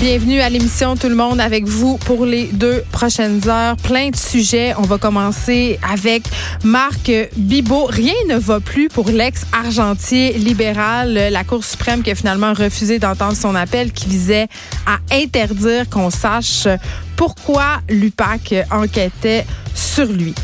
Bienvenue à l'émission Tout le monde avec vous pour les deux prochaines heures. Plein de sujets. On va commencer avec Marc Bibot. Rien ne va plus pour l'ex-argentier libéral. La Cour suprême qui a finalement refusé d'entendre son appel qui visait à interdire qu'on sache pourquoi l'UPAC enquêtait sur lui.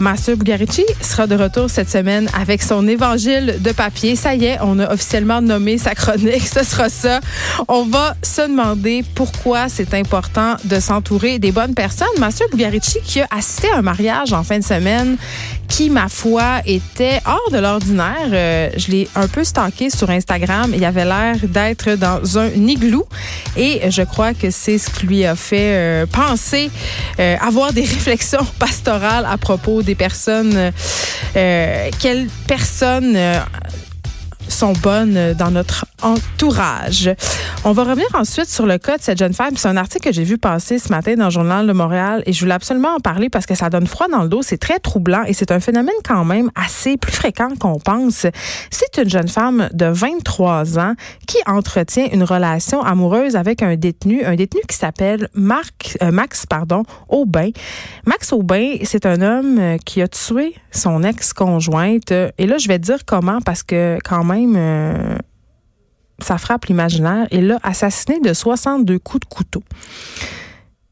Mathieu Bugarici sera de retour cette semaine avec son évangile de papier. Ça y est, on a officiellement nommé sa chronique. Ce sera ça. On va se demander pourquoi c'est important de s'entourer des bonnes personnes. Mathieu Bugarici qui a assisté à un mariage en fin de semaine qui, ma foi, était hors de l'ordinaire. Euh, je l'ai un peu stalké sur Instagram. Il avait l'air d'être dans un igloo et je crois que c'est ce qui lui a fait euh, penser euh, avoir des réflexions pastorales à propos des personnes, euh, quelles personnes euh, sont bonnes dans notre entourage. On va revenir ensuite sur le cas de cette jeune femme. C'est un article que j'ai vu passer ce matin dans le Journal de Montréal et je voulais absolument en parler parce que ça donne froid dans le dos. C'est très troublant et c'est un phénomène quand même assez plus fréquent qu'on pense. C'est une jeune femme de 23 ans qui entretient une relation amoureuse avec un détenu, un détenu qui s'appelle euh, Max, pardon, Aubin. Max Aubin, c'est un homme qui a tué son ex-conjointe. Et là, je vais dire comment parce que quand même, euh, ça frappe l'imaginaire. Il l'a assassiné de 62 coups de couteau.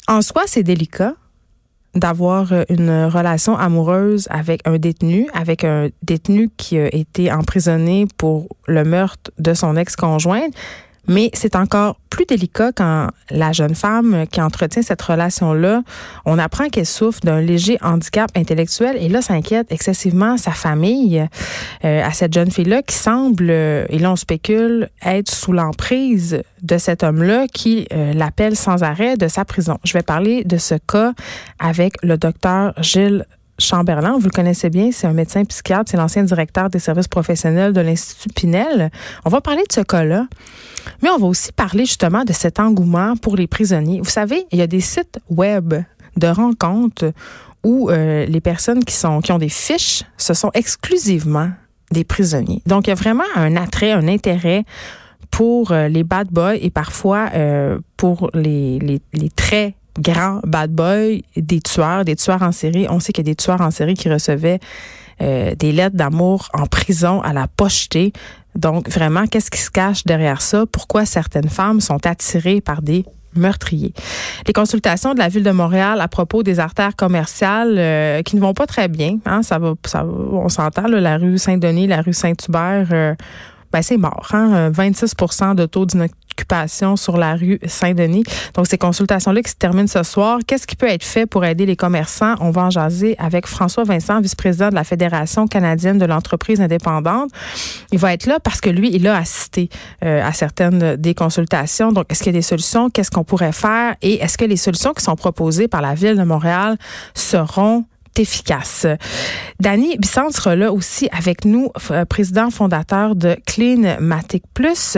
En soi, c'est délicat d'avoir une relation amoureuse avec un détenu, avec un détenu qui a été emprisonné pour le meurtre de son ex-conjointe. Mais c'est encore plus délicat quand la jeune femme qui entretient cette relation-là, on apprend qu'elle souffre d'un léger handicap intellectuel et là, ça inquiète excessivement sa famille euh, à cette jeune fille-là qui semble, euh, et là on spécule, être sous l'emprise de cet homme-là qui euh, l'appelle sans arrêt de sa prison. Je vais parler de ce cas avec le docteur Gilles Chamberlain, vous le connaissez bien, c'est un médecin psychiatre, c'est l'ancien directeur des services professionnels de l'Institut Pinel. On va parler de ce cas-là, mais on va aussi parler justement de cet engouement pour les prisonniers. Vous savez, il y a des sites web de rencontres où euh, les personnes qui sont qui ont des fiches, ce sont exclusivement des prisonniers. Donc il y a vraiment un attrait, un intérêt pour euh, les bad boys et parfois euh, pour les, les, les grands bad boys, des tueurs, des tueurs en série. On sait qu'il y a des tueurs en série qui recevaient euh, des lettres d'amour en prison à la pochetée. Donc, vraiment, qu'est-ce qui se cache derrière ça? Pourquoi certaines femmes sont attirées par des meurtriers? Les consultations de la ville de Montréal à propos des artères commerciales euh, qui ne vont pas très bien, hein, ça va, ça va on s'entend, la rue Saint-Denis, la rue Saint-Hubert, euh, ben c'est mort. Hein? 26% de taux sur la rue Saint-Denis. Donc, ces consultations-là qui se terminent ce soir. Qu'est-ce qui peut être fait pour aider les commerçants? On va en jaser avec François Vincent, vice-président de la Fédération canadienne de l'entreprise indépendante. Il va être là parce que lui, il a assisté euh, à certaines des consultations. Donc, est-ce qu'il y a des solutions? Qu'est-ce qu'on pourrait faire? Et est-ce que les solutions qui sont proposées par la Ville de Montréal seront efficace. Danny Bissant sera là aussi avec nous, président fondateur de Cleanmatic Plus.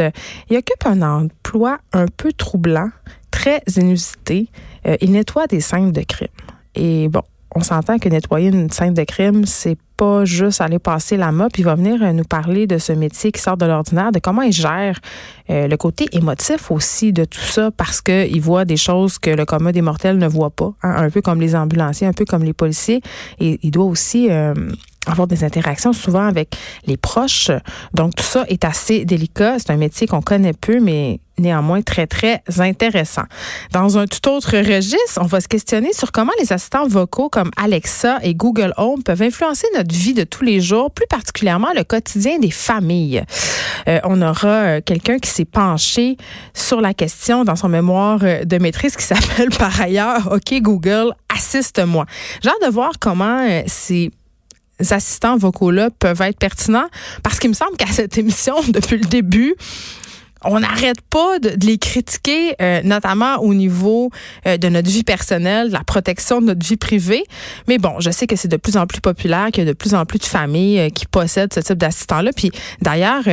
Il occupe un emploi un peu troublant, très inusité. Euh, il nettoie des scènes de crime. Et bon, on s'entend que nettoyer une scène de crime, c'est pas juste aller passer la mop. Il va venir nous parler de ce métier qui sort de l'ordinaire, de comment il gère euh, le côté émotif aussi de tout ça, parce qu'il voit des choses que le commun des mortels ne voit pas, hein, un peu comme les ambulanciers, un peu comme les policiers. Il doit aussi euh, avoir des interactions souvent avec les proches. Donc tout ça est assez délicat. C'est un métier qu'on connaît peu, mais néanmoins très, très intéressant. Dans un tout autre registre, on va se questionner sur comment les assistants vocaux comme Alexa et Google Home peuvent influencer notre vie de tous les jours, plus particulièrement le quotidien des familles. Euh, on aura euh, quelqu'un qui s'est penché sur la question dans son mémoire euh, de maîtrise qui s'appelle par ailleurs OK Google, assiste-moi. J'ai hâte de voir comment euh, c'est assistants vocaux-là peuvent être pertinents. Parce qu'il me semble qu'à cette émission, depuis le début, on n'arrête pas de, les critiquer, euh, notamment au niveau euh, de notre vie personnelle, de la protection de notre vie privée. Mais bon, je sais que c'est de plus en plus populaire, qu'il y a de plus en plus de familles euh, qui possèdent ce type d'assistant-là. Puis d'ailleurs, tu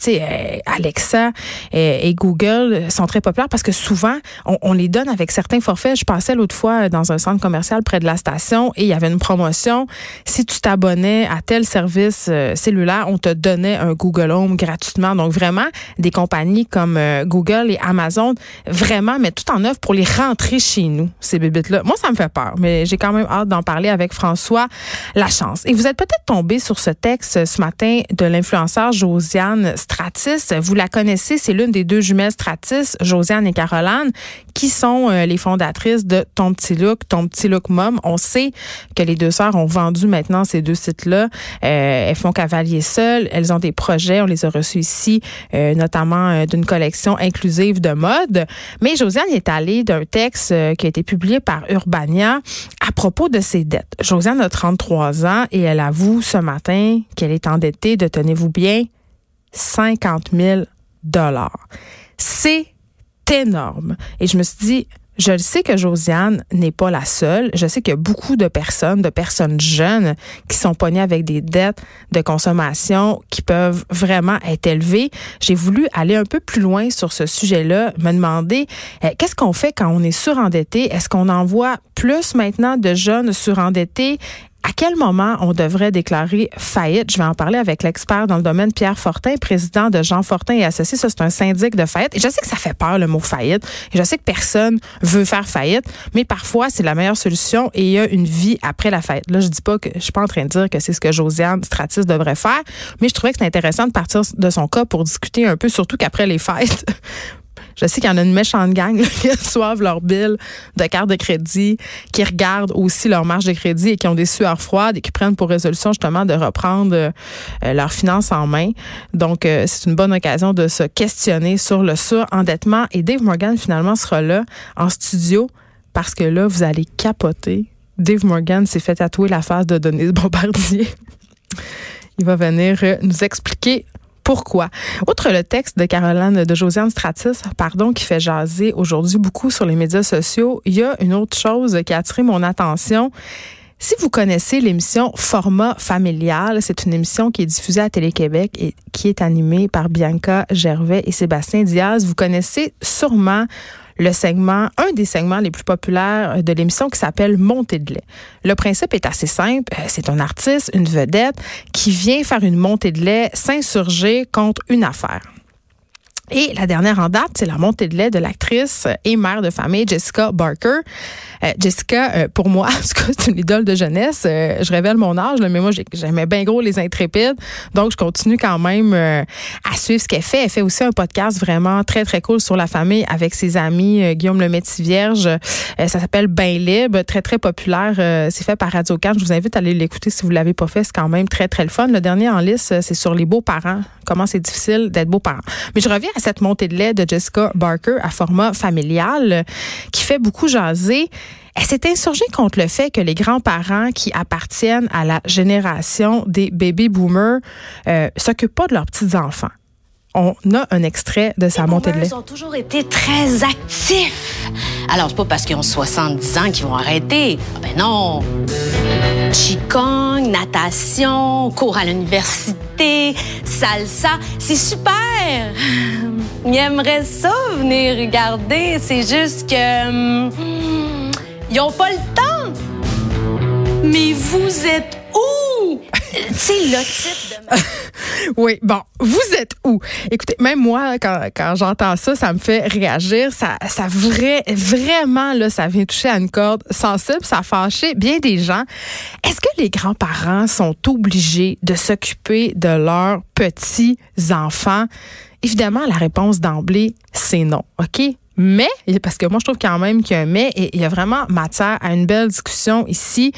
sais, Alexa et, Google sont très populaires parce que souvent, on, on, les donne avec certains forfaits. Je passais l'autre fois dans un centre commercial près de la station et il y avait une promotion. Si tu t'abonnais à tel service cellulaire, on te donnait un Google Home gratuitement. Donc vraiment, des compagnies comme euh, Google et Amazon vraiment mettent tout en œuvre pour les rentrer chez nous, ces bébites-là. Moi, ça me fait peur, mais j'ai quand même hâte d'en parler avec François Lachance. Et vous êtes peut-être tombé sur ce texte ce matin de l'influenceur Josiane Stratis. Vous la connaissez, c'est l'une des deux jumelles Stratis, Josiane et Caroline, qui sont euh, les fondatrices de Ton Petit Look, Ton Petit Look Mom. On sait que les deux sœurs ont vendu maintenant ces deux sites-là. Euh, elles font cavalier seul. Elles ont des projets. On les a reçus ici, euh, notamment euh, d'une collection inclusive de mode. Mais Josiane est allée d'un texte euh, qui a été publié par Urbania à propos de ses dettes. Josiane a 33 ans et elle avoue ce matin qu'elle est endettée de, tenez-vous bien, 50 000 dollars. C'est énorme. Et je me suis dit, je sais que Josiane n'est pas la seule. Je sais qu'il y a beaucoup de personnes, de personnes jeunes qui sont pognées avec des dettes de consommation qui peuvent vraiment être élevées. J'ai voulu aller un peu plus loin sur ce sujet-là, me demander euh, qu'est-ce qu'on fait quand on est surendetté? Est-ce qu'on envoie plus maintenant de jeunes surendettés? À quel moment on devrait déclarer faillite? Je vais en parler avec l'expert dans le domaine, Pierre Fortin, président de Jean Fortin et Associés. Ça, c'est un syndic de faillite. Et je sais que ça fait peur, le mot faillite. Et je sais que personne veut faire faillite, mais parfois, c'est la meilleure solution et il y a une vie après la faillite. Là, je dis pas que je suis pas en train de dire que c'est ce que Josiane Stratis devrait faire, mais je trouvais que c'est intéressant de partir de son cas pour discuter un peu, surtout qu'après les fêtes, je sais qu'il y en a une méchante gang qui reçoivent leur bill de carte de crédit, qui regardent aussi leur marge de crédit et qui ont des sueurs froides et qui prennent pour résolution justement de reprendre euh, leurs finances en main. Donc, euh, c'est une bonne occasion de se questionner sur le surendettement. Et Dave Morgan, finalement, sera là en studio parce que là, vous allez capoter. Dave Morgan s'est fait tatouer la face de Denise Bombardier. Il va venir euh, nous expliquer pourquoi. Outre le texte de Caroline, de Josiane Stratis, pardon, qui fait jaser aujourd'hui beaucoup sur les médias sociaux, il y a une autre chose qui a attiré mon attention. Si vous connaissez l'émission Format familial, c'est une émission qui est diffusée à Télé-Québec et qui est animée par Bianca Gervais et Sébastien Diaz. Vous connaissez sûrement le segment, un des segments les plus populaires de l'émission qui s'appelle Montée de lait. Le principe est assez simple. Euh, c'est un artiste, une vedette, qui vient faire une montée de lait, s'insurger contre une affaire. Et la dernière en date, c'est la montée de lait de l'actrice et mère de famille Jessica Barker. Euh, Jessica, euh, pour moi, c'est une idole de jeunesse. Euh, je révèle mon âge, mais moi, j'aimais bien gros les intrépides. Donc, je continue quand même à suivre ce qu'elle fait. Elle fait aussi un podcast vraiment très, très cool sur la famille avec ses amis Guillaume le Métis Vierge. ça s'appelle Bain libre, très, très populaire. c'est fait par Radio Can. Je vous invite à aller l'écouter si vous l'avez pas fait. C'est quand même très, très le fun. Le dernier en liste, c'est sur les beaux-parents. Comment c'est difficile d'être beaux-parents. Mais je reviens cette montée de lait de Jessica Barker à format familial qui fait beaucoup jaser. Elle s'est insurgée contre le fait que les grands-parents qui appartiennent à la génération des baby boomers euh, s'occupent pas de leurs petits-enfants. On a un extrait de sa montée de lait. Ils ont toujours été très actifs. Alors, c'est pas parce qu'ils ont 70 ans qu'ils vont arrêter. Ah ben non. Qigong, natation, cours à l'université, salsa, c'est super. Ils aimeraient ça venir regarder. C'est juste que. Hum, ils n'ont pas le temps. Mais vous êtes où? sais, le de. oui, bon, vous êtes où? Écoutez, même moi, quand, quand j'entends ça, ça me fait réagir. Ça, ça vrai, vraiment, là, ça vient toucher à une corde sensible. Ça a fâché bien des gens. Est-ce que les grands-parents sont obligés de s'occuper de leurs petits-enfants? Évidemment, la réponse d'emblée, c'est non. OK? Mais, parce que moi, je trouve quand même qu'il y a un mais, et il y a vraiment matière à une belle discussion ici.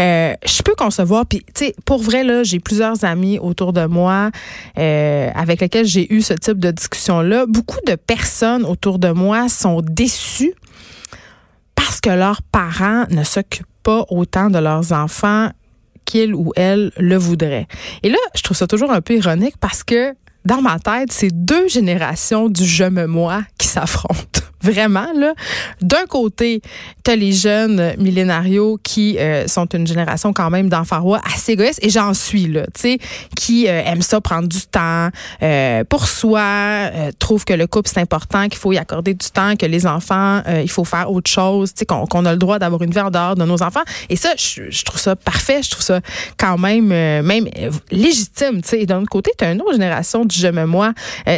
Euh, je peux concevoir, puis, tu sais, pour vrai, là, j'ai plusieurs amis autour de moi euh, avec lesquels j'ai eu ce type de discussion-là. Beaucoup de personnes autour de moi sont déçues parce que leurs parents ne s'occupent pas autant de leurs enfants qu'ils ou elles le voudraient. Et là, je trouve ça toujours un peu ironique parce que dans ma tête, c'est deux générations du je me moi qui s'affrontent. Vraiment, là. D'un côté, tu as les jeunes millénarios qui euh, sont une génération quand même d'enfants rois assez égoïstes, et j'en suis, là, tu sais, qui euh, aiment ça prendre du temps euh, pour soi, trouvent que le couple, c'est important, qu'il faut y accorder du temps, que les enfants, il faut faire autre chose, tu sais, qu'on a le droit d'avoir une vie en dehors de nos enfants. Et ça, je, trouve ça parfait, je trouve ça quand même, même légitime, tu sais. Et d'un autre côté, tu as une autre génération du je me moi,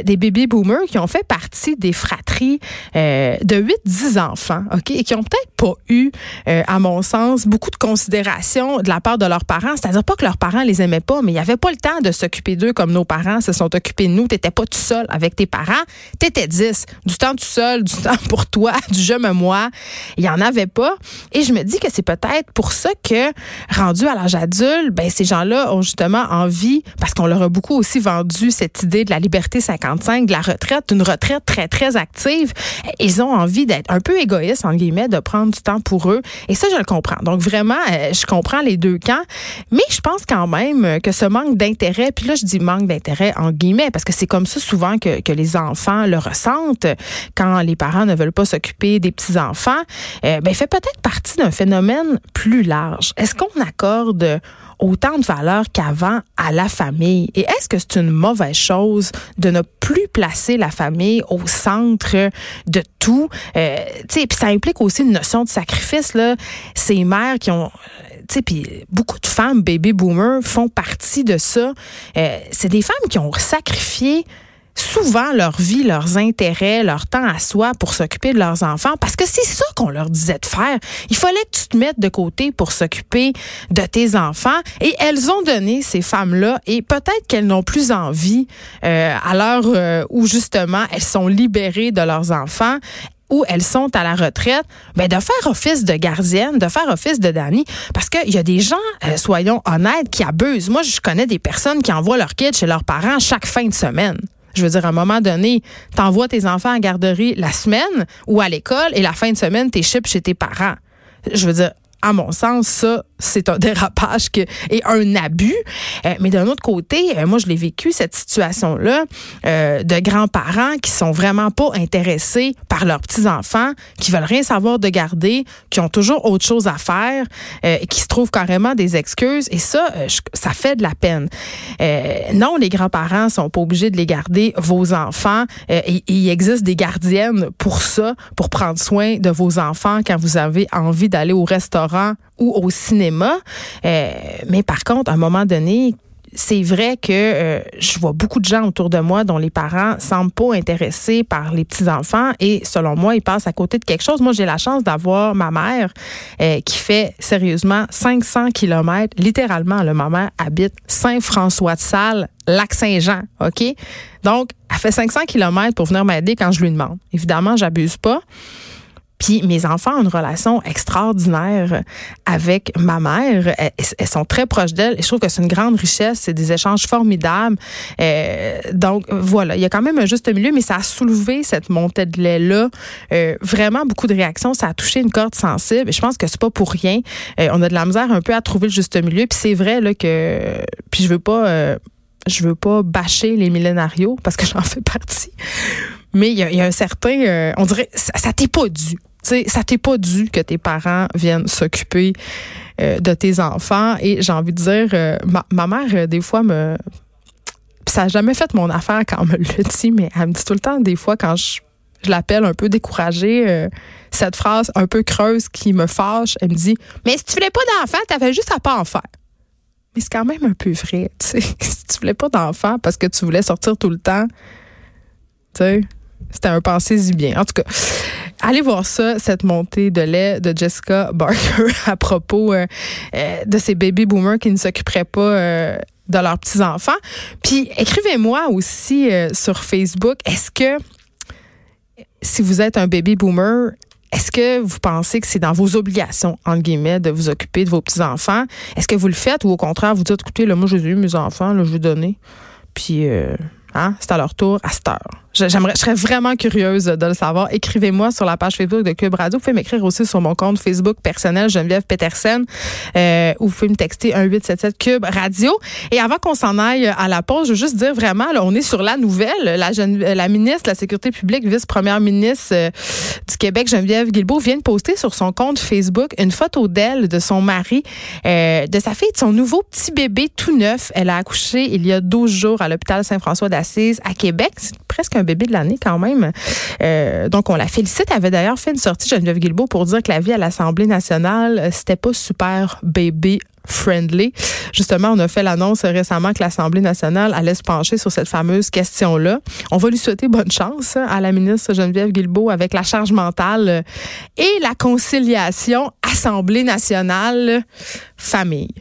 des baby boomers qui ont fait partie des fratries euh, de 8-10 enfants, OK, et qui ont peut-être pas eu, euh, à mon sens, beaucoup de considération de la part de leurs parents. C'est-à-dire pas que leurs parents les aimaient pas, mais il y avait pas le temps de s'occuper d'eux comme nos parents se sont occupés de nous. T'étais pas tout seul avec tes parents. T'étais 10. Du temps tout seul, du temps pour toi, du je me moi. Il y en avait pas. Et je me dis que c'est peut-être pour ça que, rendu à l'âge adulte, ben, ces gens-là ont justement envie, parce qu'on leur a beaucoup aussi vendu cette idée de la liberté 55, de la retraite, d'une retraite très, très active ils ont envie d'être un peu égoïstes, en guillemets, de prendre du temps pour eux. Et ça, je le comprends. Donc, vraiment, euh, je comprends les deux camps. Mais je pense quand même que ce manque d'intérêt, puis là, je dis manque d'intérêt en guillemets, parce que c'est comme ça souvent que, que, les enfants le ressentent quand les parents ne veulent pas s'occuper des petits-enfants, euh, ben, fait peut-être partie d'un phénomène plus large. Est-ce qu'on accorde autant de valeur qu'avant à la famille. Et est-ce que c'est une mauvaise chose de ne plus placer la famille au centre de tout? Euh, puis ça implique aussi une notion de sacrifice. Là. Ces mères qui ont puis beaucoup de femmes baby boomers font partie de ça. Euh, c'est des femmes qui ont sacrifié souvent leur vie, leurs intérêts, leur temps à soi pour s'occuper de leurs enfants parce que c'est ça qu'on leur disait de faire. Il fallait que tu te mettes de côté pour s'occuper de tes enfants et elles ont donné ces femmes-là et peut-être qu'elles n'ont plus envie euh, à l'heure euh, où justement elles sont libérées de leurs enfants où elles sont à la retraite, ben de faire office de gardienne, de faire office de Dani, parce qu'il y a des gens, euh, soyons honnêtes, qui abusent. Moi, je connais des personnes qui envoient leurs kids chez leurs parents chaque fin de semaine. Je veux dire, à un moment donné, t'envoies tes enfants à garderie la semaine ou à l'école et la fin de semaine, t'es chez tes parents. Je veux dire, à mon sens, ça, c'est un dérapage que, et un abus. Euh, mais d'un autre côté, euh, moi, je l'ai vécu, cette situation-là, euh, de grands-parents qui sont vraiment pas intéressés par leurs petits-enfants, qui veulent rien savoir de garder, qui ont toujours autre chose à faire, et qui se trouvent carrément des excuses. Et ça, ça fait de la peine. non, les grands-parents sont pas obligés de les garder, vos enfants. Il existe des gardiennes pour ça, pour prendre soin de vos enfants quand vous avez envie d'aller au restaurant ou au cinéma. Euh, mais par contre, à un moment donné, c'est vrai que euh, je vois beaucoup de gens autour de moi dont les parents semblent pas intéressés par les petits enfants et selon moi ils passent à côté de quelque chose. Moi j'ai la chance d'avoir ma mère euh, qui fait sérieusement 500 kilomètres littéralement. Là, ma mère habite Saint-François-de-Salle, Lac-Saint-Jean, ok? Donc elle fait 500 kilomètres pour venir m'aider quand je lui demande. Évidemment j'abuse pas. Puis mes enfants ont une relation extraordinaire avec ma mère. Elles, sont très proches d'elle je trouve que c'est une grande richesse. C'est des échanges formidables. Euh, donc voilà, il y a quand même un juste milieu, mais ça a soulevé cette montée de lait-là. Euh, vraiment beaucoup de réactions. Ça a touché une corde sensible et je pense que c'est pas pour rien. Euh, on a de la misère un peu à trouver le juste milieu. Puis c'est vrai là que... Puis je veux pas... je veux pas bâcher les millénarios parce que j'en fais partie. Mais il y, a un certain, on dirait, ça t'est pas dû sais, ça t'est pas dû que tes parents viennent s'occuper euh, de tes enfants. Et j'ai envie de dire, euh, ma, mère, euh, des fois, me. ça n'a jamais fait mon affaire quand elle me le dit, mais elle me dit tout le temps, des fois, quand je, je l'appelle un peu découragée, cette phrase un peu creuse qui me fâche, elle me dit Mais si tu voulais pas d'enfants, t'avais juste à pas en faire. Mais c'est quand même un peu vrai, tu sais. si tu voulais pas d'enfants parce que tu voulais sortir tout le temps, tu sais, c'était un pensée bien. En tout cas, allez voir ça, cette montée de lait de Jessica Barker à propos euh, euh, de ces baby boomers qui ne s'occuperaient pas euh, de leurs petits-enfants. Puis écrivez-moi aussi sur Facebook, est-ce que si vous êtes un baby boomer, est-ce que vous pensez que c'est dans vos obligations, entre guillemets, de vous occuper de vos petits-enfants? Est-ce que vous le faites ou au contraire, vous dites, écoutez, là, moi, j'ai eu mes enfants, là, je vais donner. Puis, hein, c'est à leur tour à cette heure. J'aimerais, je serais vraiment curieuse de le savoir. Écrivez-moi sur la page Facebook de Cube Radio. Vous pouvez m'écrire aussi sur mon compte Facebook personnel Geneviève Petersen euh, ou vous pouvez me texter 1877 Cube Radio. Et avant qu'on s'en aille à la pause, je veux juste dire vraiment, là, on est sur la nouvelle. La, la ministre de la Sécurité publique, vice-première ministre euh, du Québec, Geneviève Guilbeault, vient de poster sur son compte Facebook une photo d'elle, de son mari, euh, de sa fille, de son nouveau petit bébé tout neuf. Elle a accouché il y a 12 jours à l'hôpital Saint-François d'Assise à Québec. Presque un bébé de l'année quand même. Euh, donc, on la félicite. Elle avait d'ailleurs fait une sortie, Geneviève Guilbeault, pour dire que la vie à l'Assemblée nationale, euh, c'était pas super bébé friendly. Justement, on a fait l'annonce récemment que l'Assemblée nationale allait se pencher sur cette fameuse question-là. On va lui souhaiter bonne chance hein, à la ministre Geneviève Guilbeault avec la charge mentale euh, et la conciliation Assemblée nationale famille.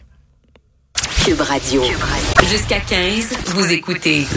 Cube Radio. Jusqu'à 15, vous écoutez